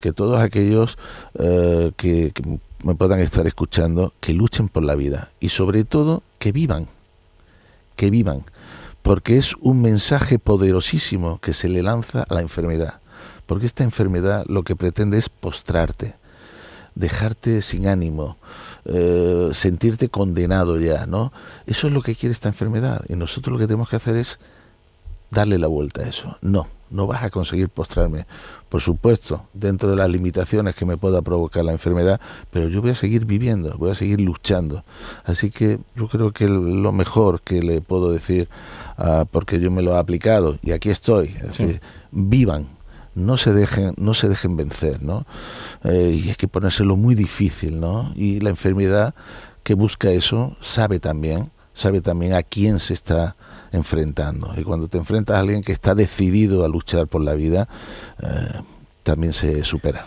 que todos aquellos eh, que, me puedan estar escuchando, que luchen por la vida y sobre todo que vivan, que vivan, porque es un mensaje poderosísimo que se le lanza a la enfermedad, porque esta enfermedad lo que pretende es postrarte, dejarte sin ánimo, eh, sentirte condenado ya, ¿no? Eso es lo que quiere esta enfermedad y nosotros lo que tenemos que hacer es darle la vuelta a eso. No, no vas a conseguir postrarme. Por supuesto, dentro de las limitaciones que me pueda provocar la enfermedad, pero yo voy a seguir viviendo, voy a seguir luchando. Así que yo creo que lo mejor que le puedo decir, ah, porque yo me lo he aplicado y aquí estoy, es decir, vivan, no se dejen, no se dejen vencer, ¿no? Eh, y es que ponérselo muy difícil, ¿no? Y la enfermedad que busca eso sabe también, sabe también a quién se está enfrentando. Y cuando te enfrentas a alguien que está decidido a luchar por la vida, eh, también se supera.